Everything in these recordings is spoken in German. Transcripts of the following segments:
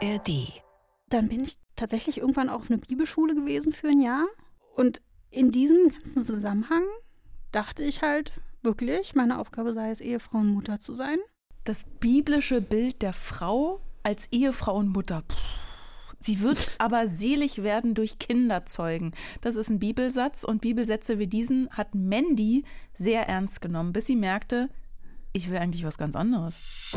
ARD. Dann bin ich tatsächlich irgendwann auch auf eine Bibelschule gewesen für ein Jahr. Und in diesem ganzen Zusammenhang dachte ich halt wirklich, meine Aufgabe sei es, Ehefrau und Mutter zu sein. Das biblische Bild der Frau als Ehefrau und Mutter. Puh. Sie wird aber selig werden durch Kinderzeugen. Das ist ein Bibelsatz und Bibelsätze wie diesen hat Mandy sehr ernst genommen, bis sie merkte, ich will eigentlich was ganz anderes.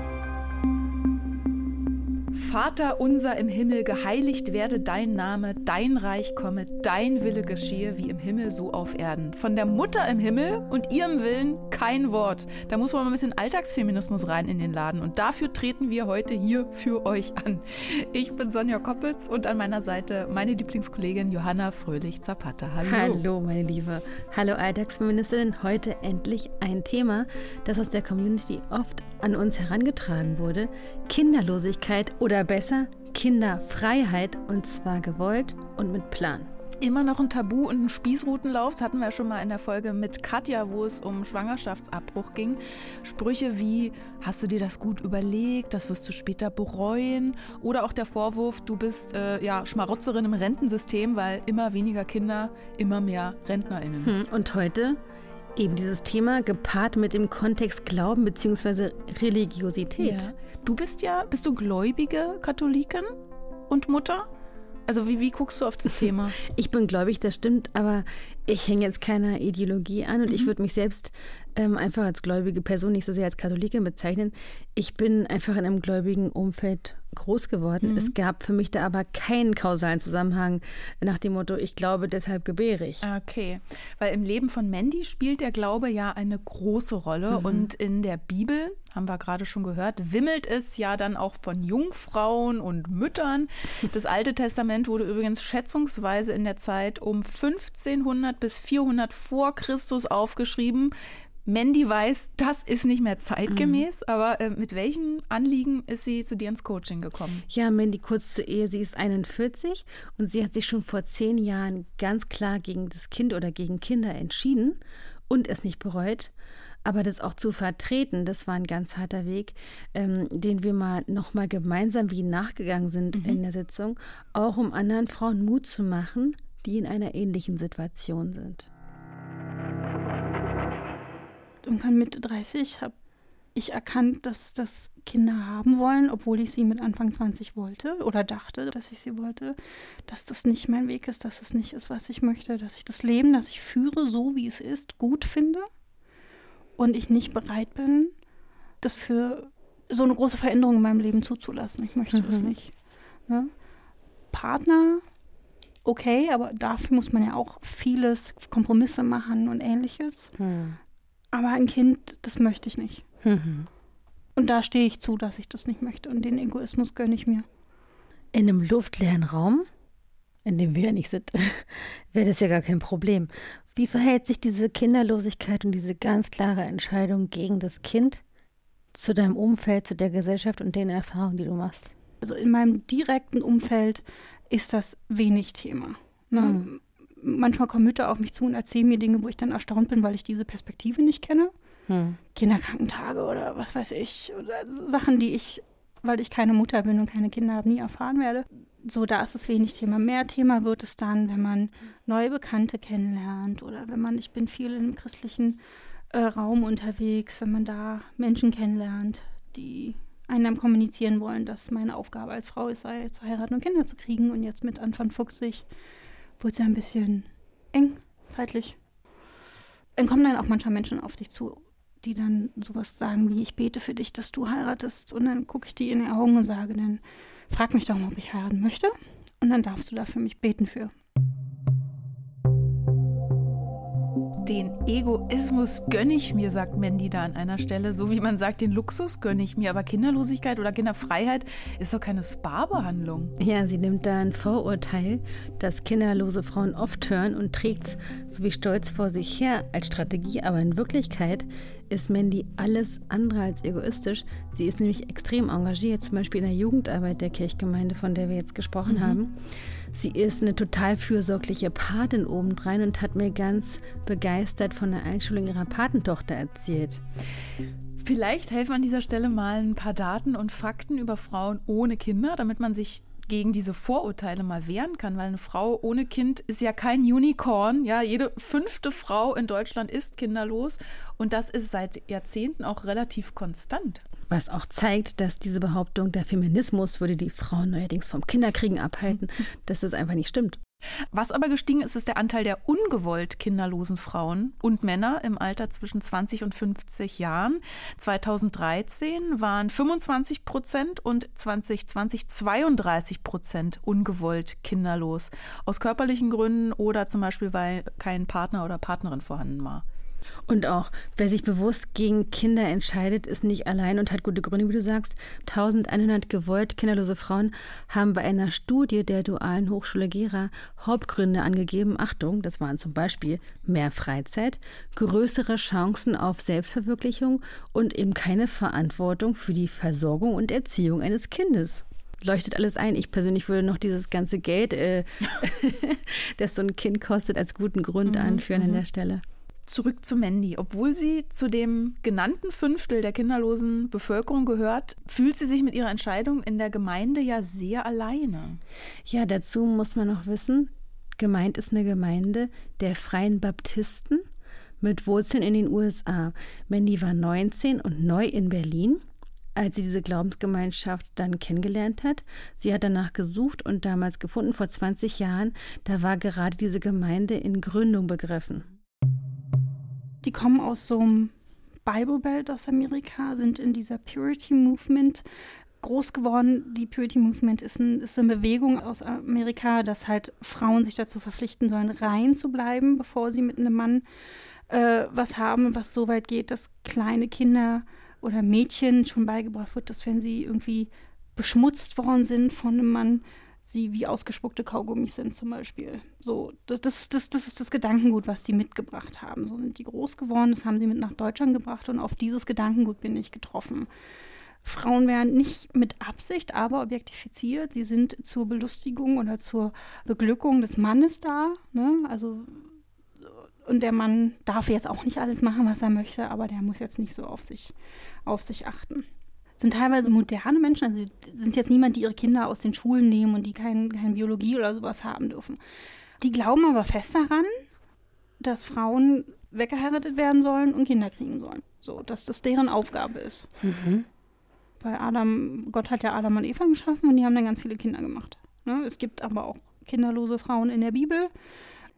Vater unser im Himmel, geheiligt werde dein Name, dein Reich komme, dein Wille geschehe, wie im Himmel so auf Erden. Von der Mutter im Himmel und ihrem Willen kein Wort. Da muss man mal ein bisschen Alltagsfeminismus rein in den Laden. Und dafür treten wir heute hier für euch an. Ich bin Sonja Koppitz und an meiner Seite meine Lieblingskollegin Johanna Fröhlich-Zapata. Hallo. Hallo, meine Liebe. Hallo, Alltagsfeministinnen. Heute endlich ein Thema, das aus der Community oft an uns herangetragen wurde. Kinderlosigkeit oder besser Kinderfreiheit und zwar gewollt und mit Plan immer noch ein Tabu und ein Spießrutenlauf. Das hatten wir ja schon mal in der Folge mit Katja, wo es um Schwangerschaftsabbruch ging. Sprüche wie, hast du dir das gut überlegt, das wirst du später bereuen. Oder auch der Vorwurf, du bist äh, ja Schmarotzerin im Rentensystem, weil immer weniger Kinder, immer mehr RentnerInnen. Hm, und heute Eben dieses Thema gepaart mit dem Kontext Glauben bzw. Religiosität. Ja. Du bist ja, bist du gläubige Katholikin und Mutter? Also wie, wie guckst du auf das Thema? Ich bin gläubig, das stimmt, aber ich hänge jetzt keiner Ideologie an und mhm. ich würde mich selbst ähm, einfach als gläubige Person, nicht so sehr als Katholikin bezeichnen. Ich bin einfach in einem gläubigen Umfeld groß geworden. Mhm. Es gab für mich da aber keinen kausalen Zusammenhang nach dem Motto, ich glaube, deshalb gebäre ich. Okay, weil im Leben von Mandy spielt der Glaube ja eine große Rolle mhm. und in der Bibel, haben wir gerade schon gehört, wimmelt es ja dann auch von Jungfrauen und Müttern. Das Alte Testament wurde übrigens schätzungsweise in der Zeit um 1500 bis 400 vor Christus aufgeschrieben. Mandy weiß, das ist nicht mehr zeitgemäß, mhm. aber äh, mit welchen Anliegen ist sie zu dir ins Coaching gekommen? Ja, Mandy, kurz zur Ehe, sie ist 41 und sie hat sich schon vor zehn Jahren ganz klar gegen das Kind oder gegen Kinder entschieden und es nicht bereut. Aber das auch zu vertreten, das war ein ganz harter Weg, ähm, den wir mal nochmal gemeinsam wie nachgegangen sind mhm. in der Sitzung, auch um anderen Frauen Mut zu machen, die in einer ähnlichen Situation sind irgendwann Mitte 30 habe ich erkannt, dass das Kinder haben wollen, obwohl ich sie mit Anfang 20 wollte oder dachte, dass ich sie wollte, dass das nicht mein Weg ist, dass es nicht ist, was ich möchte, dass ich das Leben, das ich führe, so wie es ist, gut finde und ich nicht bereit bin, das für so eine große Veränderung in meinem Leben zuzulassen. Ich möchte mhm. das nicht. Ne? Partner, okay, aber dafür muss man ja auch vieles, Kompromisse machen und ähnliches. Mhm. Aber ein Kind, das möchte ich nicht. Mhm. Und da stehe ich zu, dass ich das nicht möchte. Und den Egoismus gönne ich mir. In einem luftleeren Raum, in dem wir ja nicht sind, wäre das ja gar kein Problem. Wie verhält sich diese Kinderlosigkeit und diese ganz klare Entscheidung gegen das Kind zu deinem Umfeld, zu der Gesellschaft und den Erfahrungen, die du machst? Also in meinem direkten Umfeld ist das wenig Thema. Ne? Mhm manchmal kommen Mütter auf mich zu und erzählen mir Dinge, wo ich dann erstaunt bin, weil ich diese Perspektive nicht kenne. Hm. Kinderkrankentage oder was weiß ich. Oder Sachen, die ich, weil ich keine Mutter bin und keine Kinder habe, nie erfahren werde. So, da ist es wenig Thema. Mehr Thema wird es dann, wenn man neue Bekannte kennenlernt oder wenn man, ich bin viel im christlichen äh, Raum unterwegs, wenn man da Menschen kennenlernt, die einem kommunizieren wollen, dass meine Aufgabe als Frau ist, sei, zu heiraten und Kinder zu kriegen. Und jetzt mit Anfang 50 wurde es ja ein bisschen eng zeitlich. Dann kommen dann auch manchmal Menschen auf dich zu, die dann sowas sagen wie, ich bete für dich, dass du heiratest. Und dann gucke ich die in die Augen und sage dann, frag mich doch mal, ob ich heiraten möchte. Und dann darfst du da für mich beten für. Den Egoismus gönne ich mir, sagt Mandy da an einer Stelle. So wie man sagt, den Luxus gönne ich mir. Aber Kinderlosigkeit oder Kinderfreiheit ist doch keine Sparbehandlung. Ja, sie nimmt da ein Vorurteil, das kinderlose Frauen oft hören und trägt es so wie stolz vor sich her als Strategie. Aber in Wirklichkeit ist Mandy alles andere als egoistisch. Sie ist nämlich extrem engagiert, zum Beispiel in der Jugendarbeit der Kirchgemeinde, von der wir jetzt gesprochen mhm. haben. Sie ist eine total fürsorgliche Patin obendrein und hat mir ganz begeistert von der Einschulung ihrer Patentochter erzählt. Vielleicht helfen an dieser Stelle mal ein paar Daten und Fakten über Frauen ohne Kinder, damit man sich gegen diese Vorurteile mal wehren kann, weil eine Frau ohne Kind ist ja kein Unicorn. Ja, jede fünfte Frau in Deutschland ist kinderlos und das ist seit Jahrzehnten auch relativ konstant. Was auch zeigt, dass diese Behauptung, der Feminismus würde die Frauen neuerdings vom Kinderkriegen abhalten, dass das einfach nicht stimmt. Was aber gestiegen ist, ist der Anteil der ungewollt kinderlosen Frauen und Männer im Alter zwischen 20 und 50 Jahren. 2013 waren 25 Prozent und 2020 32 Prozent ungewollt kinderlos. Aus körperlichen Gründen oder zum Beispiel, weil kein Partner oder Partnerin vorhanden war. Und auch, wer sich bewusst gegen Kinder entscheidet, ist nicht allein und hat gute Gründe, wie du sagst. 1100 gewollt kinderlose Frauen haben bei einer Studie der Dualen Hochschule Gera Hauptgründe angegeben. Achtung, das waren zum Beispiel mehr Freizeit, größere Chancen auf Selbstverwirklichung und eben keine Verantwortung für die Versorgung und Erziehung eines Kindes leuchtet alles ein. Ich persönlich würde noch dieses ganze Geld, äh, das so ein Kind kostet, als guten Grund mhm, anführen an mhm. der Stelle zurück zu Mandy. Obwohl sie zu dem genannten Fünftel der kinderlosen Bevölkerung gehört, fühlt sie sich mit ihrer Entscheidung in der Gemeinde ja sehr alleine. Ja, dazu muss man noch wissen, gemeint ist eine Gemeinde der Freien Baptisten mit Wurzeln in den USA. Mandy war 19 und neu in Berlin als sie diese Glaubensgemeinschaft dann kennengelernt hat. Sie hat danach gesucht und damals gefunden, vor 20 Jahren, da war gerade diese Gemeinde in Gründung begriffen. Die kommen aus so einem Bible Belt aus Amerika, sind in dieser Purity Movement groß geworden. Die Purity Movement ist, ein, ist, eine Bewegung aus Amerika, dass halt Frauen sich dazu verpflichten sollen, rein zu bleiben, bevor sie mit einem Mann äh, was haben, was so weit geht, dass kleine Kinder oder Mädchen schon beigebracht wird, dass wenn sie irgendwie beschmutzt worden sind von einem Mann, sie wie ausgespuckte Kaugummis sind zum Beispiel. So, das, das, das, das ist das Gedankengut, was die mitgebracht haben. So sind die groß geworden, das haben sie mit nach Deutschland gebracht und auf dieses Gedankengut bin ich getroffen. Frauen werden nicht mit Absicht, aber objektifiziert. Sie sind zur Belustigung oder zur Beglückung des Mannes da. Ne? Also und der Mann darf jetzt auch nicht alles machen, was er möchte, aber der muss jetzt nicht so auf sich, auf sich achten sind teilweise moderne Menschen, also sind jetzt niemand, die ihre Kinder aus den Schulen nehmen und die keine kein Biologie oder sowas haben dürfen. Die glauben aber fest daran, dass Frauen weggeheiratet werden sollen und Kinder kriegen sollen. So, dass das deren Aufgabe ist. Mhm. Weil Adam, Gott hat ja Adam und Eva geschaffen und die haben dann ganz viele Kinder gemacht. Ne? Es gibt aber auch kinderlose Frauen in der Bibel.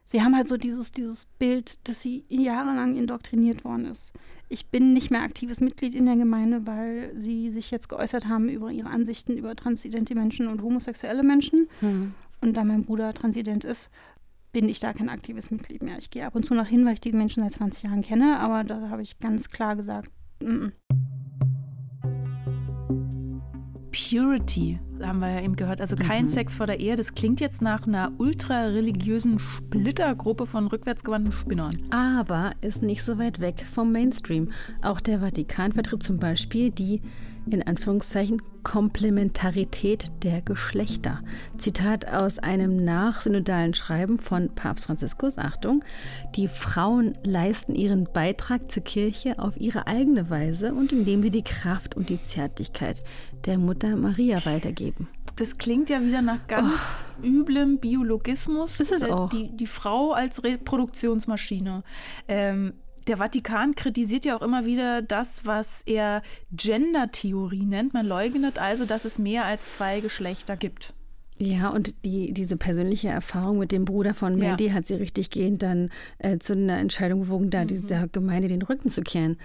Sie haben halt so dieses, dieses Bild, dass sie jahrelang indoktriniert worden ist. Ich bin nicht mehr aktives Mitglied in der Gemeinde, weil sie sich jetzt geäußert haben über ihre Ansichten über transidente Menschen und homosexuelle Menschen. Mhm. Und da mein Bruder transident ist, bin ich da kein aktives Mitglied mehr. Ich gehe ab und zu nach hin, weil ich die Menschen seit 20 Jahren kenne, aber da habe ich ganz klar gesagt, mm, Purity, haben wir ja eben gehört. Also kein mhm. Sex vor der Ehe. Das klingt jetzt nach einer ultra-religiösen Splittergruppe von rückwärtsgewandten Spinnern. Aber ist nicht so weit weg vom Mainstream. Auch der Vatikan vertritt zum Beispiel die in Anführungszeichen Komplementarität der Geschlechter. Zitat aus einem nachsynodalen Schreiben von Papst Franziskus. Achtung, die Frauen leisten ihren Beitrag zur Kirche auf ihre eigene Weise und indem sie die Kraft und die Zärtlichkeit der Mutter Maria weitergeben. Das klingt ja wieder nach ganz oh. üblem Biologismus. Das ist auch. Die, die Frau als Reproduktionsmaschine. Ähm, der Vatikan kritisiert ja auch immer wieder das, was er Gender-Theorie nennt. Man leugnet also, dass es mehr als zwei Geschlechter gibt. Ja, und die, diese persönliche Erfahrung mit dem Bruder von Mandy ja. hat sie richtig gehend dann äh, zu einer Entscheidung bewogen, da mhm. dieser Gemeinde den Rücken zu kehren.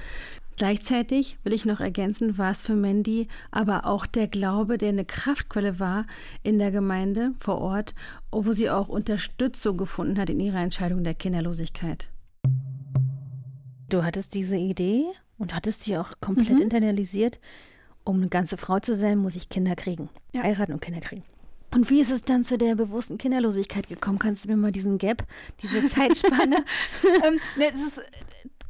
Gleichzeitig will ich noch ergänzen, war es für Mandy aber auch der Glaube, der eine Kraftquelle war in der Gemeinde vor Ort, wo sie auch Unterstützung gefunden hat in ihrer Entscheidung der Kinderlosigkeit. Du hattest diese Idee und hattest sie auch komplett mhm. internalisiert. Um eine ganze Frau zu sein, muss ich Kinder kriegen. Ja. Heiraten und Kinder kriegen. Und wie ist es dann zu der bewussten Kinderlosigkeit gekommen? Kannst du mir mal diesen Gap, diese Zeitspanne? ähm, ne, das ist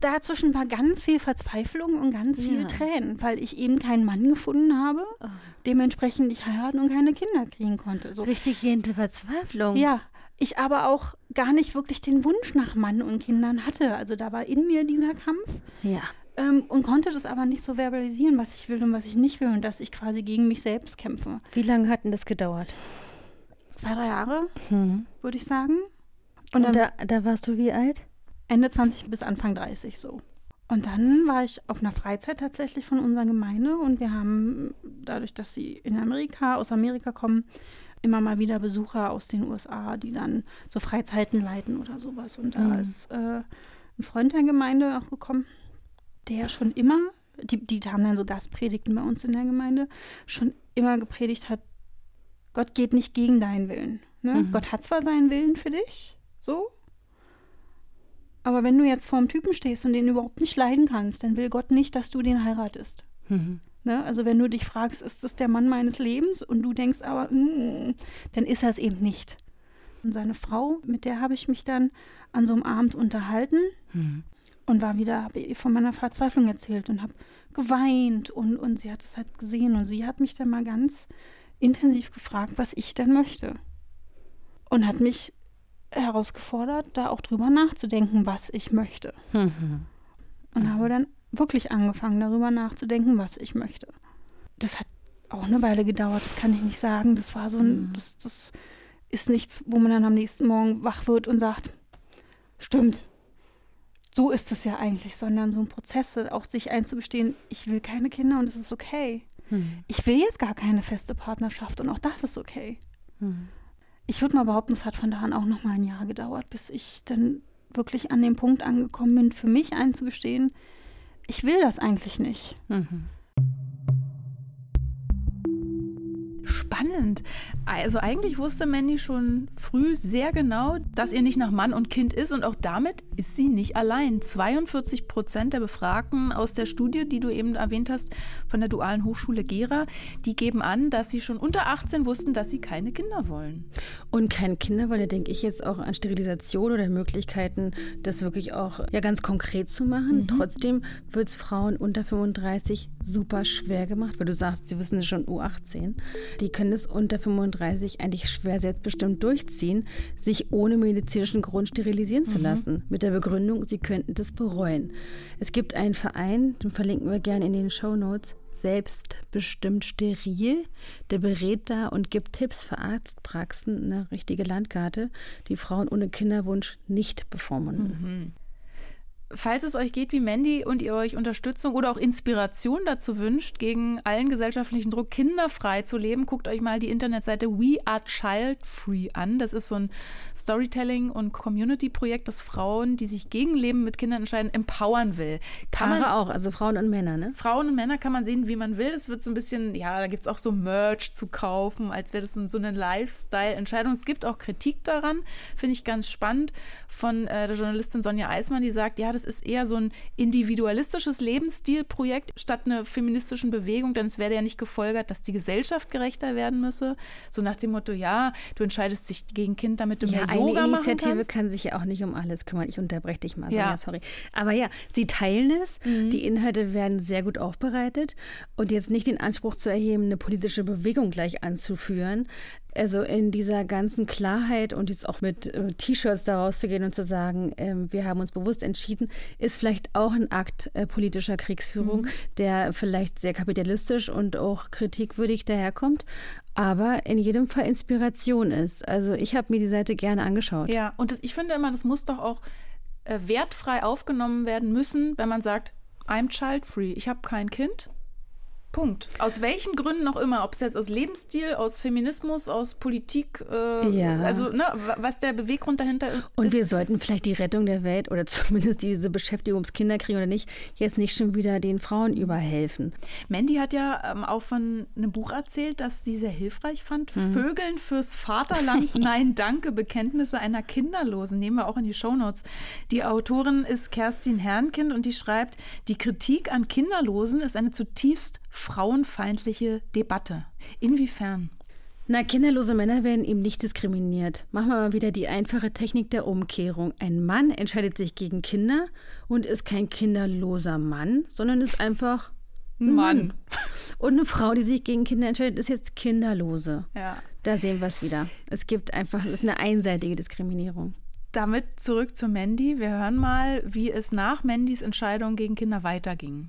dazwischen war ganz viel Verzweiflung und ganz viel Ja. Tränen, weil ich eben keinen Mann gefunden habe, Oh. dementsprechend nicht heiraten und keine Kinder kriegen konnte. So. Richtig jente Verzweiflung. Ja, ich aber auch gar nicht wirklich den Wunsch nach Mann und Kindern hatte. Also da war in mir dieser Kampf Ja. ähm, und konnte das aber nicht so verbalisieren, was ich will und was ich nicht will und dass ich quasi gegen mich selbst kämpfe. Wie lange hat denn das gedauert? Zwei, drei Jahre, Mhm. würde ich sagen. Und Und, dann da, da warst du wie alt? Ende 20 bis Anfang 30 so. Und dann war ich auf einer Freizeit tatsächlich von unserer Gemeinde und wir haben dadurch, dass sie in Amerika, aus Amerika kommen, immer mal wieder Besucher aus den USA, die dann so Freizeiten leiten oder sowas. Und da Mhm. ist äh, ein Freund der Gemeinde auch gekommen, der schon immer, die, die haben dann so Gastpredigten bei uns in der Gemeinde, schon immer gepredigt hat, Gott geht nicht gegen deinen Willen. Ne? Mhm. Gott hat zwar seinen Willen für dich, so, aber wenn du jetzt vor einem Typen stehst und den überhaupt nicht leiden kannst, dann will Gott nicht, dass du den heiratest. Mhm. Ne? Also wenn du dich fragst, ist das der Mann meines Lebens und du denkst aber, mm, dann ist er es eben nicht. Und seine Frau, mit der habe ich mich dann an so einem Abend unterhalten Mhm. und war wieder, habe ihr von meiner Verzweiflung erzählt und habe geweint und, und sie hat es halt gesehen und sie hat mich dann mal ganz intensiv gefragt, was ich denn möchte. Und hat mich herausgefordert, da auch drüber nachzudenken, was ich möchte. Mhm. Und habe dann wirklich angefangen, darüber nachzudenken, was ich möchte. Das hat auch eine Weile gedauert, das kann ich nicht sagen. Das war so ein, Mhm. das, das ist nichts, wo man dann am nächsten Morgen wach wird und sagt, stimmt, so ist es ja eigentlich, sondern so ein Prozess, auch sich einzugestehen, ich will keine Kinder und es ist okay. Mhm. Ich will jetzt gar keine feste Partnerschaft und auch das ist okay. Mhm. Ich würde mal behaupten, es hat von da an auch noch mal ein Jahr gedauert, bis ich dann wirklich an dem Punkt angekommen bin, für mich einzugestehen, ich will das eigentlich nicht. Mhm. Spannend. Also eigentlich wusste Mandy schon früh sehr genau, dass ihr nicht nach Mann und Kind ist und auch damit ist sie nicht allein. 42 Prozent der Befragten aus der Studie, die du eben erwähnt hast, von der Dualen Hochschule Gera, die geben an, dass sie schon unter 18 wussten, dass sie keine Kinder wollen. Und keine Kinder, weil da denke ich jetzt auch an Sterilisation oder Möglichkeiten, das wirklich auch ja ganz konkret zu machen. Trotzdem wird es Frauen unter 35 super schwer gemacht, weil du sagst, sie wissen schon U18. Die können es unter 35 eigentlich schwer selbstbestimmt durchziehen, sich ohne medizinischen Grund sterilisieren zu lassen. Mit der Begründung, sie könnten das bereuen. Es gibt einen Verein, den verlinken wir gerne in den Show Notes, selbstbestimmt steril. Der berät da und gibt Tipps für Arztpraxen, eine richtige Landkarte, die Frauen ohne Kinderwunsch nicht bevormunden. Falls es euch geht wie Mandy und ihr euch Unterstützung oder auch Inspiration dazu wünscht, gegen allen gesellschaftlichen Druck kinderfrei zu leben, guckt euch mal die Internetseite We Are Child Free an. Das ist so ein Storytelling- und Community-Projekt, das Frauen, die sich gegen Leben mit Kindern entscheiden, empowern will. Kann man Paare auch, also Frauen und Männer, ne? Frauen und Männer kann man sehen, wie man will. Das wird so ein bisschen, ja, da gibt es auch so Merch zu kaufen, als wäre das so so eine Lifestyle-Entscheidung. Es gibt auch Kritik daran, finde ich ganz spannend, von äh, der Journalistin Sonja Eismann, die sagt, ja, das ist eher so ein individualistisches Lebensstilprojekt statt einer feministischen Bewegung, denn es wäre ja nicht gefolgert, dass die Gesellschaft gerechter werden müsse. So nach dem Motto, ja, du entscheidest dich gegen Kind, damit du Ja, mehr eine Yoga machen Initiative kannst. kann sich ja auch nicht um alles kümmern. Ich unterbreche dich mal, Ja. Sonja, sorry. Aber ja, sie teilen es. Die Inhalte werden sehr gut aufbereitet und jetzt nicht den Anspruch zu erheben, eine politische Bewegung gleich anzuführen. Also in dieser ganzen Klarheit und jetzt auch mit äh, T-Shirts da rauszugehen und zu sagen, ähm, wir haben uns bewusst entschieden, ist vielleicht auch ein Akt äh, politischer Kriegsführung, der vielleicht sehr kapitalistisch und auch kritikwürdig daherkommt, aber in jedem Fall Inspiration ist. Also ich habe mir die Seite gerne angeschaut. Ja, und das, ich finde immer, das muss doch auch äh, wertfrei aufgenommen werden müssen, wenn man sagt, I'm child free, ich habe kein Kind. Punkt. Aus welchen Gründen auch immer, ob es jetzt aus Lebensstil, aus Feminismus, aus Politik, äh, Ja. also ne, wa- was der Beweggrund dahinter ist. Und wir sollten vielleicht die Rettung der Welt oder zumindest diese Beschäftigung ums Kinderkriegen oder nicht, jetzt nicht schon wieder den Frauen überhelfen. Mandy hat ja ähm, auch von einem Buch erzählt, das sie sehr hilfreich fand. Mhm. Vögeln fürs Vaterland, nein, danke, Bekenntnisse einer Kinderlosen. Nehmen wir auch in die Shownotes. Die Autorin ist Kerstin Herrnkind und die schreibt, die Kritik an Kinderlosen ist eine zutiefst frauenfeindliche Debatte. Inwiefern? Na, kinderlose Männer werden eben nicht diskriminiert. Machen wir mal wieder die einfache Technik der Umkehrung. Ein Mann entscheidet sich gegen Kinder und ist kein kinderloser Mann, sondern ist einfach ein Mann. Und eine Frau, die sich gegen Kinder entscheidet, ist jetzt kinderlose. Ja. Da sehen wir es wieder. Es gibt einfach, es ist eine einseitige Diskriminierung. Damit zurück zu Mandy. Wir hören mal, wie es nach Mandys Entscheidung gegen Kinder weiterging.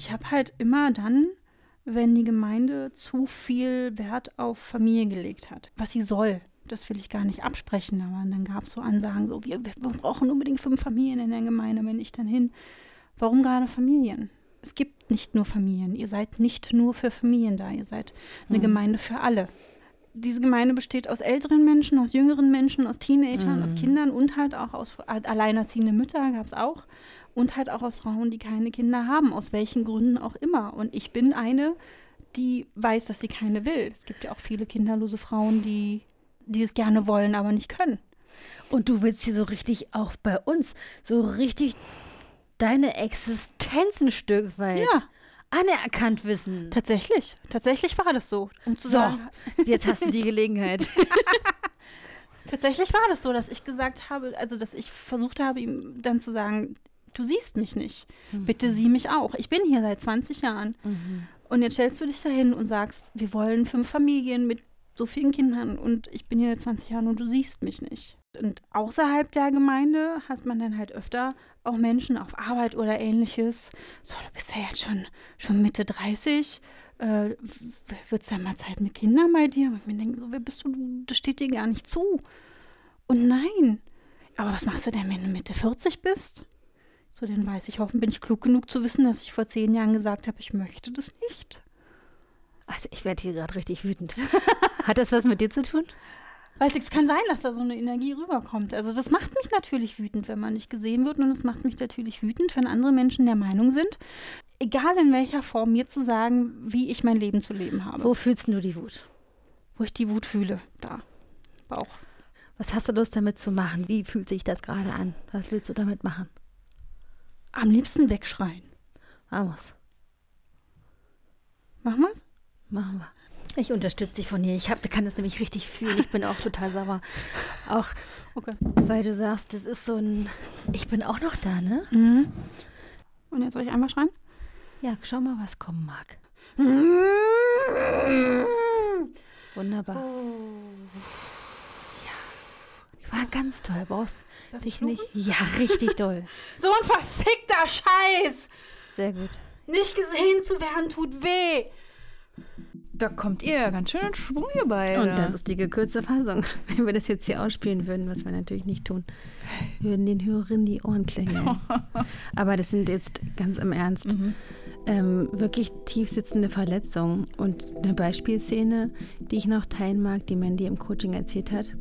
Ich habe halt immer dann wenn die Gemeinde zu viel Wert auf Familie gelegt hat. Was sie soll, das will ich gar nicht absprechen, aber dann gab es so Ansagen, so wir, wir brauchen unbedingt fünf Familien in der Gemeinde, wenn ich dann hin. Warum gerade Familien? Es gibt nicht nur Familien. Ihr seid nicht nur für Familien da. Ihr seid eine mhm. Gemeinde für alle. Diese Gemeinde besteht aus älteren Menschen, aus jüngeren Menschen, aus Teenagern, mhm. aus Kindern und halt auch aus alleinerziehenden Mütter gab es auch und halt auch aus Frauen, die keine Kinder haben, aus welchen Gründen auch immer. Und ich bin eine, die weiß, dass sie keine will. Es gibt ja auch viele kinderlose Frauen, die, die es gerne wollen, aber nicht können. Und du willst hier so richtig auch bei uns so richtig deine Existenz ein Stück weit ja. anerkannt wissen. Tatsächlich, tatsächlich war das so. Um zu so, sagen, jetzt hast du die Gelegenheit. Tatsächlich war das so, dass ich gesagt habe, also dass ich versucht habe, ihm dann zu sagen, du siehst mich nicht. Mhm. Bitte sieh mich auch. Ich bin hier seit 20 Jahren. Mhm. Und jetzt stellst du dich dahin und sagst, wir wollen fünf Familien mit so vielen Kindern und ich bin hier seit 20 Jahren und du siehst mich nicht. Und außerhalb der Gemeinde hat man dann halt öfter auch Menschen auf Arbeit oder ähnliches. So, du bist ja jetzt schon, schon Mitte 30. Äh, Wird es dann mal Zeit mit Kindern bei dir? Und ich mir denke, so, wer bist du? Das steht dir gar nicht zu. Und nein. Aber was machst du denn, wenn du Mitte 40 bist? So, dann weiß ich, hoffen bin ich klug genug zu wissen, dass ich vor zehn Jahren gesagt habe, ich möchte das nicht. Also ich werde hier gerade richtig wütend. Hat das was mit dir zu tun? Weil es kann sein, dass da so eine Energie rüberkommt. Also das macht mich natürlich wütend, wenn man nicht gesehen wird und es macht mich natürlich wütend, wenn andere Menschen der Meinung sind, egal in welcher Form, mir zu sagen, wie ich mein Leben zu leben habe. Wo fühlst du die Wut? Wo ich die Wut fühle, da, Bauch. Was hast du Lust damit zu machen? Wie fühlt sich das gerade an? Was willst du damit machen? Am liebsten wegschreien. Vamos. Machen wir's? Machen wir. Ich unterstütze dich von hier. Ich hab, kann das nämlich richtig fühlen. Ich bin auch total sauer. Auch, okay. weil du sagst, das ist so ein. Ich bin auch noch da, ne? Mhm. Und jetzt soll ich einmal schreien? Ja, schau mal, was kommen mag. Wunderbar. Oh. War ganz toll. Brauchst Darf dich nicht. Ja, richtig toll. so ein verfickter Scheiß. Sehr gut. Nicht gesehen zu werden tut weh. Da kommt ihr ja ganz schön in Schwung hier bei. Und das ist die gekürzte Fassung. Wenn wir das jetzt hier ausspielen würden, was wir natürlich nicht tun, würden den Hörerinnen die Ohren klingeln. Aber das sind jetzt ganz im Ernst mhm. ähm, wirklich tief sitzende Verletzungen. Und eine Beispielszene, die ich noch teilen mag, die Mandy im Coaching erzählt hat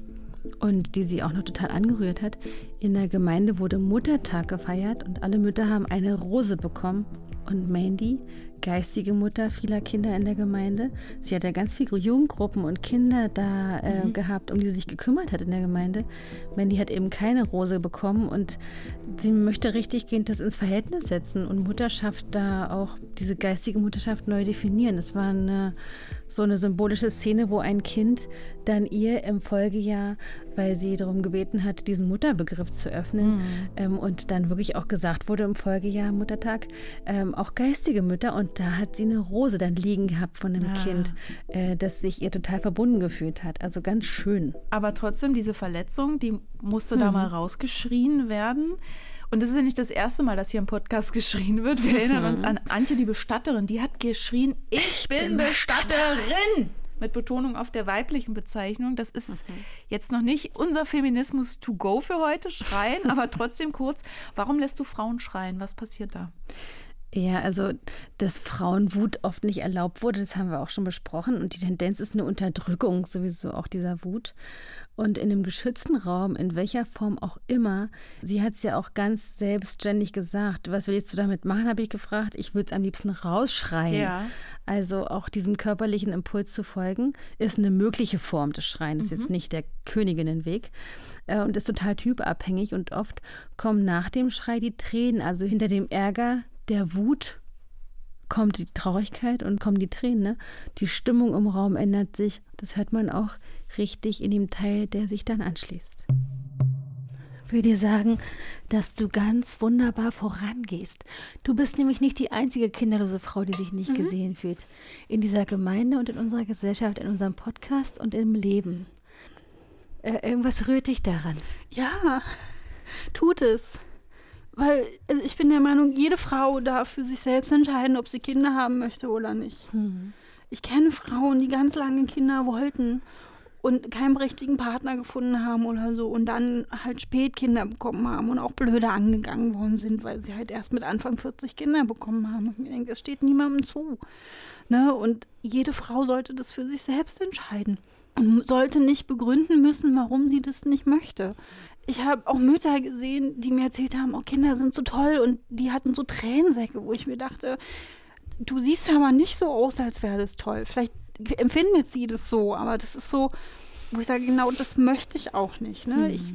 und die sie auch noch total angerührt hat. In der Gemeinde wurde Muttertag gefeiert und alle Mütter haben eine Rose bekommen. Und Mandy geistige Mutter vieler Kinder in der Gemeinde. Sie hat ja ganz viele Jugendgruppen und Kinder da äh, mhm. gehabt, um die sie sich gekümmert hat in der Gemeinde. Mandy hat eben keine Rose bekommen und sie möchte richtig gehend das ins Verhältnis setzen und Mutterschaft da auch, diese geistige Mutterschaft neu definieren. Es war eine, so eine symbolische Szene, wo ein Kind dann ihr im Folgejahr, weil sie darum gebeten hat, diesen Mutterbegriff zu öffnen mhm. ähm, und dann wirklich auch gesagt wurde im Folgejahr Muttertag, ähm, auch geistige Mütter und da hat sie eine Rose dann liegen gehabt von einem ja. Kind, äh, das sich ihr total verbunden gefühlt hat. Also ganz schön. Aber trotzdem, diese Verletzung, die musste mhm. da mal rausgeschrien werden. Und das ist ja nicht das erste Mal, dass hier im Podcast geschrien wird. Wir erinnern uns an Antje, die Bestatterin. Die hat geschrien, ich, ich bin, bin Bestatterin. Mit Betonung auf der weiblichen Bezeichnung. Das ist mhm. jetzt noch nicht unser Feminismus to go für heute, schreien, aber trotzdem kurz. Warum lässt du Frauen schreien? Was passiert da? Ja, also, dass Frauenwut oft nicht erlaubt wurde, das haben wir auch schon besprochen. Und die Tendenz ist eine Unterdrückung sowieso auch dieser Wut. Und in einem geschützten Raum, in welcher Form auch immer, sie hat es ja auch ganz selbstständig gesagt. Was willst du damit machen, habe ich gefragt. Ich würde es am liebsten rausschreien. Ja. Also auch diesem körperlichen Impuls zu folgen, ist eine mögliche Form des Schreien. Das ist jetzt mhm. nicht der Königinnenweg äh, und ist total typabhängig. Und oft kommen nach dem Schrei die Tränen, also hinter dem Ärger der Wut kommt die Traurigkeit und kommen die Tränen. Ne? Die Stimmung im Raum ändert sich. Das hört man auch richtig in dem Teil, der sich dann anschließt. Ich will dir sagen, dass du ganz wunderbar vorangehst. Du bist nämlich nicht die einzige kinderlose Frau, die sich nicht mhm. gesehen fühlt. In dieser Gemeinde und in unserer Gesellschaft, in unserem Podcast und im Leben. Äh, irgendwas rührt dich daran. Ja, tut es. Weil also ich bin der Meinung, jede Frau darf für sich selbst entscheiden, ob sie Kinder haben möchte oder nicht. Mhm. Ich kenne Frauen, die ganz lange Kinder wollten und keinen richtigen Partner gefunden haben oder so und dann halt spät Kinder bekommen haben und auch blöde angegangen worden sind, weil sie halt erst mit Anfang 40 Kinder bekommen haben. Und ich mir denke, es steht niemandem zu. Ne? Und jede Frau sollte das für sich selbst entscheiden und sollte nicht begründen müssen, warum sie das nicht möchte ich habe auch Mütter gesehen, die mir erzählt haben, oh, Kinder sind so toll und die hatten so Tränensäcke, wo ich mir dachte, du siehst aber nicht so aus, als wäre das toll. Vielleicht empfindet sie das so, aber das ist so, wo ich sage, genau das möchte ich auch nicht. Ne? Hm. Ich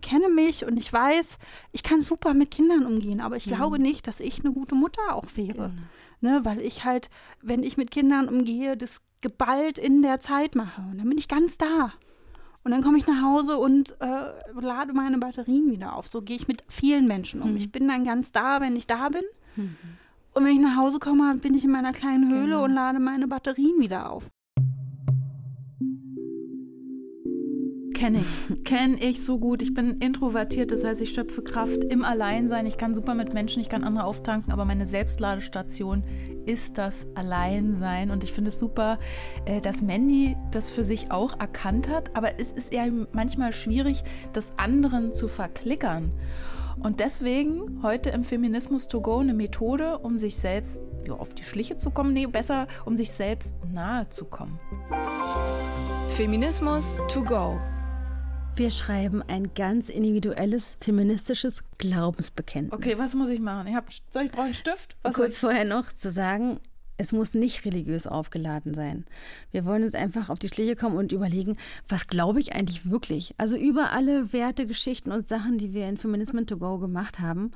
kenne mich und ich weiß, ich kann super mit Kindern umgehen, aber ich hm. glaube nicht, dass ich eine gute Mutter auch wäre. Genau. Ne? Weil ich halt, wenn ich mit Kindern umgehe, das geballt in der Zeit mache und dann bin ich ganz da. Und dann komme ich nach Hause und äh, lade meine Batterien wieder auf. So gehe ich mit vielen Menschen um. Mhm. Ich bin dann ganz da, wenn ich da bin. Mhm. Und wenn ich nach Hause komme, bin ich in meiner kleinen Höhle genau. und lade meine Batterien wieder auf. Kenne ich. Kenne ich so gut. Ich bin introvertiert, das heißt, ich schöpfe Kraft im Alleinsein. Ich kann super mit Menschen, ich kann andere auftanken, aber meine Selbstladestation ist das Alleinsein. Und ich finde es super, äh, dass Mandy das für sich auch erkannt hat. Aber es ist ja manchmal schwierig, das anderen zu verklickern. Und deswegen heute im Feminismus to go eine Methode, um sich selbst ja, auf die Schliche zu kommen, nee, besser, um sich selbst nahe zu kommen. Feminismus to go. Wir schreiben ein ganz individuelles feministisches Glaubensbekenntnis. Okay, was muss ich machen? Ich hab, soll ich brauche einen Stift? Was Kurz vorher noch zu sagen, es muss nicht religiös aufgeladen sein. Wir wollen uns einfach auf die Schläge kommen und überlegen, was glaube ich eigentlich wirklich? Also über alle Werte, Geschichten und Sachen, die wir in Feminism to Go gemacht haben,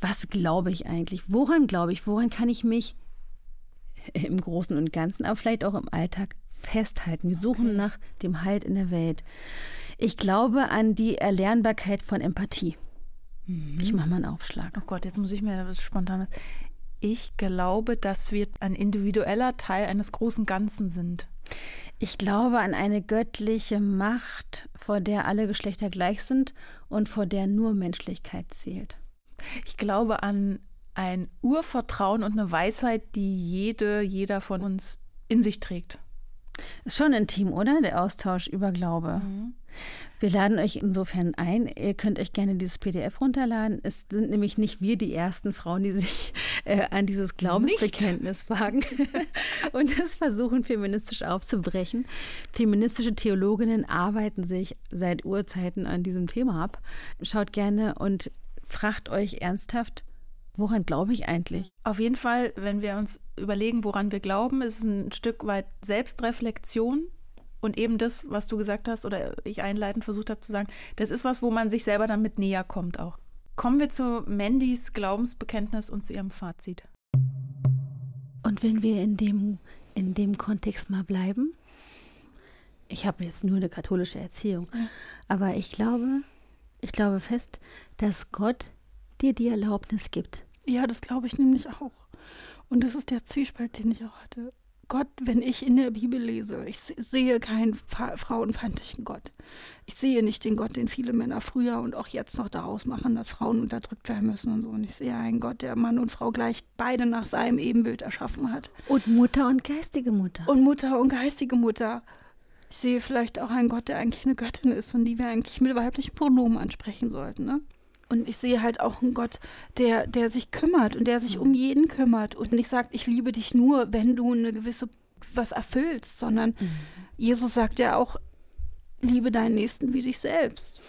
was glaube ich eigentlich? Woran glaube ich? Woran kann ich mich im Großen und Ganzen, aber vielleicht auch im Alltag festhalten? Wir suchen okay. nach dem Halt in der Welt. Ich glaube an die Erlernbarkeit von Empathie. Mhm. Ich mache mal einen Aufschlag. Oh Gott, jetzt muss ich mir das spontan. Ich glaube, dass wir ein individueller Teil eines großen Ganzen sind. Ich glaube an eine göttliche Macht, vor der alle Geschlechter gleich sind und vor der nur Menschlichkeit zählt. Ich glaube an ein Urvertrauen und eine Weisheit, die jede, jeder von uns in sich trägt. Ist schon intim, oder? Der Austausch über Glaube. Mhm. Wir laden euch insofern ein. Ihr könnt euch gerne dieses PDF runterladen. Es sind nämlich nicht wir die ersten Frauen, die sich äh, an dieses Glaubensbekenntnis nicht. wagen und es versuchen, feministisch aufzubrechen. Feministische Theologinnen arbeiten sich seit Urzeiten an diesem Thema ab. Schaut gerne und fragt euch ernsthaft, Woran glaube ich eigentlich? Auf jeden Fall, wenn wir uns überlegen, woran wir glauben, ist es ein Stück weit Selbstreflexion und eben das, was du gesagt hast oder ich einleitend versucht habe zu sagen, das ist was, wo man sich selber dann mit näher kommt auch. Kommen wir zu Mandys Glaubensbekenntnis und zu ihrem Fazit. Und wenn wir in dem, in dem Kontext mal bleiben, ich habe jetzt nur eine katholische Erziehung, ja. aber ich glaube, ich glaube fest, dass Gott dir die Erlaubnis gibt, ja, das glaube ich nämlich auch. Und das ist der Zwiespalt, den ich auch hatte. Gott, wenn ich in der Bibel lese, ich sehe keinen frauenfeindlichen Gott. Ich sehe nicht den Gott, den viele Männer früher und auch jetzt noch daraus machen, dass Frauen unterdrückt werden müssen und so. Und ich sehe einen Gott, der Mann und Frau gleich beide nach seinem Ebenbild erschaffen hat. Und Mutter und geistige Mutter. Und Mutter und geistige Mutter. Ich sehe vielleicht auch einen Gott, der eigentlich eine Göttin ist und die wir eigentlich mit weiblichen Pronomen ansprechen sollten. Ne? Und ich sehe halt auch einen Gott, der, der sich kümmert und der sich um jeden kümmert und nicht sagt, ich liebe dich nur, wenn du eine gewisse was erfüllst, sondern mhm. Jesus sagt ja auch, liebe deinen Nächsten wie dich selbst.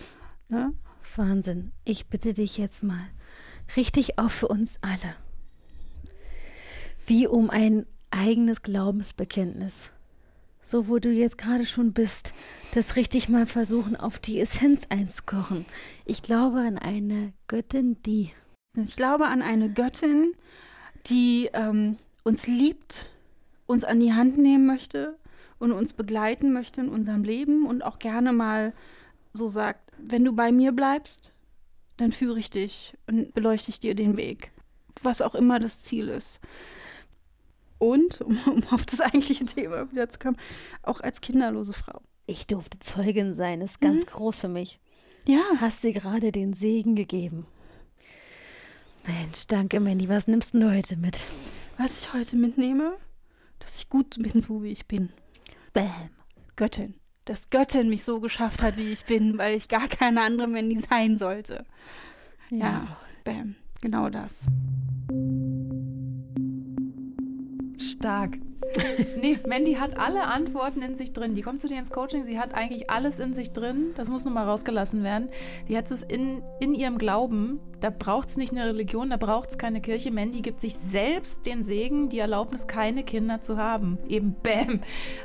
Ne? Wahnsinn. Ich bitte dich jetzt mal richtig auf für uns alle. Wie um ein eigenes Glaubensbekenntnis so wo du jetzt gerade schon bist, das richtig mal versuchen, auf die Essenz einzukochen. Ich glaube an eine Göttin, die. Ich glaube an eine Göttin, die ähm, uns liebt, uns an die Hand nehmen möchte und uns begleiten möchte in unserem Leben und auch gerne mal so sagt, wenn du bei mir bleibst, dann führe ich dich und beleuchte ich dir den Weg, was auch immer das Ziel ist. Und, um, um auf das eigentliche Thema wieder zu kommen, auch als kinderlose Frau. Ich durfte Zeugin sein, ist ganz mhm. groß für mich. Ja. Hast dir gerade den Segen gegeben. Mensch, danke, Mandy. Was nimmst du heute mit? Was ich heute mitnehme, dass ich gut bin, so wie ich bin. Bäm. Göttin. Dass Göttin mich so geschafft hat, wie ich bin, weil ich gar keine andere Mandy sein sollte. Ja, ja bam. Genau das. Stark. nee, Mandy hat alle Antworten in sich drin. Die kommt zu dir ins Coaching, sie hat eigentlich alles in sich drin. Das muss nun mal rausgelassen werden. Die hat es in, in ihrem Glauben. Da braucht es nicht eine Religion, da braucht es keine Kirche. Mandy gibt sich selbst den Segen, die Erlaubnis, keine Kinder zu haben. Eben Bäm.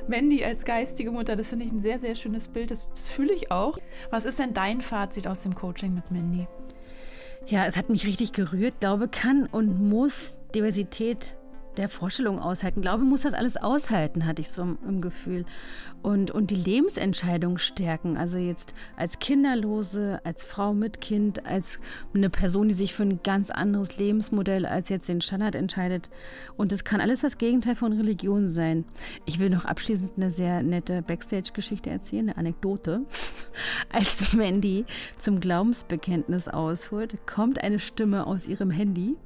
Mandy als geistige Mutter, das finde ich ein sehr, sehr schönes Bild. Das, das fühle ich auch. Was ist denn dein Fazit aus dem Coaching mit Mandy? Ja, es hat mich richtig gerührt. Glaube kann und muss Diversität der Vorstellung aushalten. Glaube muss das alles aushalten, hatte ich so im Gefühl. Und, und die Lebensentscheidung stärken. Also jetzt als Kinderlose, als Frau mit Kind, als eine Person, die sich für ein ganz anderes Lebensmodell als jetzt den Standard entscheidet. Und es kann alles das Gegenteil von Religion sein. Ich will noch abschließend eine sehr nette Backstage-Geschichte erzählen, eine Anekdote. Als Mandy zum Glaubensbekenntnis ausholt, kommt eine Stimme aus ihrem Handy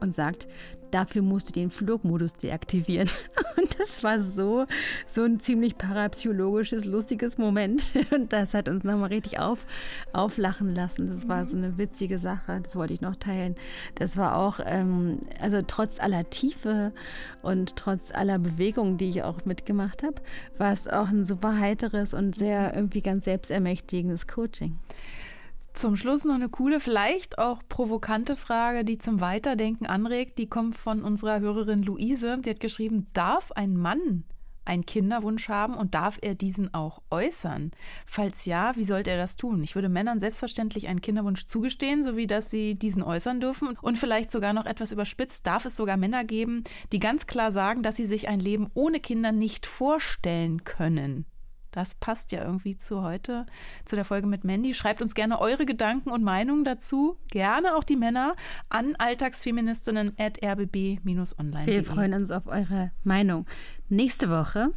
und sagt, dafür musst du den Flugmodus deaktivieren. Und das war so, so ein ziemlich parapsychologisches, lustiges Moment. Und das hat uns nochmal richtig auf, auflachen lassen. Das war so eine witzige Sache. Das wollte ich noch teilen. Das war auch, ähm, also trotz aller Tiefe und trotz aller Bewegungen, die ich auch mitgemacht habe, war es auch ein super heiteres und sehr irgendwie ganz selbstermächtigendes Coaching. Zum Schluss noch eine coole, vielleicht auch provokante Frage, die zum Weiterdenken anregt. Die kommt von unserer Hörerin Luise. Die hat geschrieben, darf ein Mann einen Kinderwunsch haben und darf er diesen auch äußern? Falls ja, wie sollte er das tun? Ich würde Männern selbstverständlich einen Kinderwunsch zugestehen, sowie dass sie diesen äußern dürfen. Und vielleicht sogar noch etwas überspitzt, darf es sogar Männer geben, die ganz klar sagen, dass sie sich ein Leben ohne Kinder nicht vorstellen können. Das passt ja irgendwie zu heute, zu der Folge mit Mandy. Schreibt uns gerne eure Gedanken und Meinungen dazu, gerne auch die Männer, an alltagsfeministinnen at rbb-online. Wir freuen uns auf eure Meinung. Nächste Woche,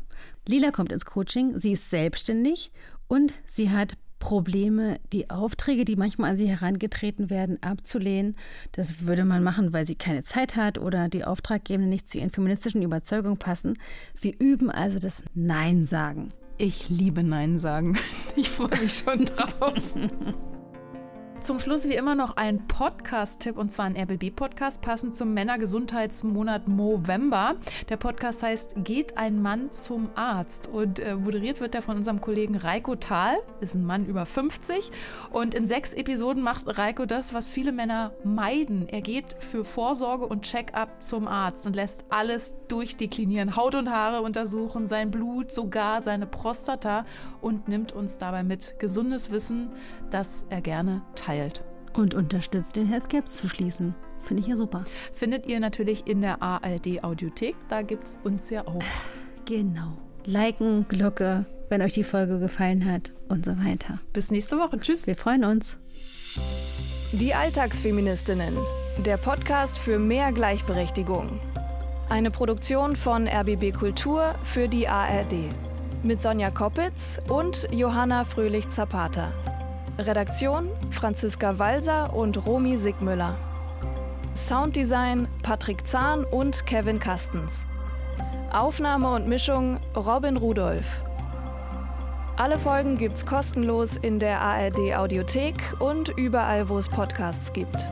Lila kommt ins Coaching, sie ist selbstständig und sie hat Probleme, die Aufträge, die manchmal an sie herangetreten werden, abzulehnen. Das würde man machen, weil sie keine Zeit hat oder die Auftraggebenden nicht zu ihren feministischen Überzeugungen passen. Wir üben also das Nein sagen. Ich liebe Nein sagen. Ich freue mich schon drauf. Zum Schluss wie immer noch ein Podcast-Tipp und zwar ein RBB-Podcast passend zum Männergesundheitsmonat November. Der Podcast heißt Geht ein Mann zum Arzt? Und äh, moderiert wird er von unserem Kollegen Reiko Thal, ist ein Mann über 50 und in sechs Episoden macht Reiko das, was viele Männer meiden. Er geht für Vorsorge und Check-up zum Arzt und lässt alles durchdeklinieren, Haut und Haare untersuchen, sein Blut, sogar seine Prostata und nimmt uns dabei mit. Gesundes Wissen, das er gerne teilt teilt. Und unterstützt den Healthcaps zu schließen. Finde ich ja super. Findet ihr natürlich in der ARD Audiothek. Da gibt es uns ja auch. Genau. Liken, Glocke, wenn euch die Folge gefallen hat und so weiter. Bis nächste Woche. Tschüss. Wir freuen uns. Die Alltagsfeministinnen. Der Podcast für mehr Gleichberechtigung. Eine Produktion von RBB Kultur für die ARD. Mit Sonja Koppitz und Johanna Fröhlich-Zapata. Redaktion Franziska Walser und Romy Sigmüller. Sounddesign Patrick Zahn und Kevin Kastens. Aufnahme und Mischung Robin Rudolph. Alle Folgen gibt's kostenlos in der ARD Audiothek und überall, wo es Podcasts gibt.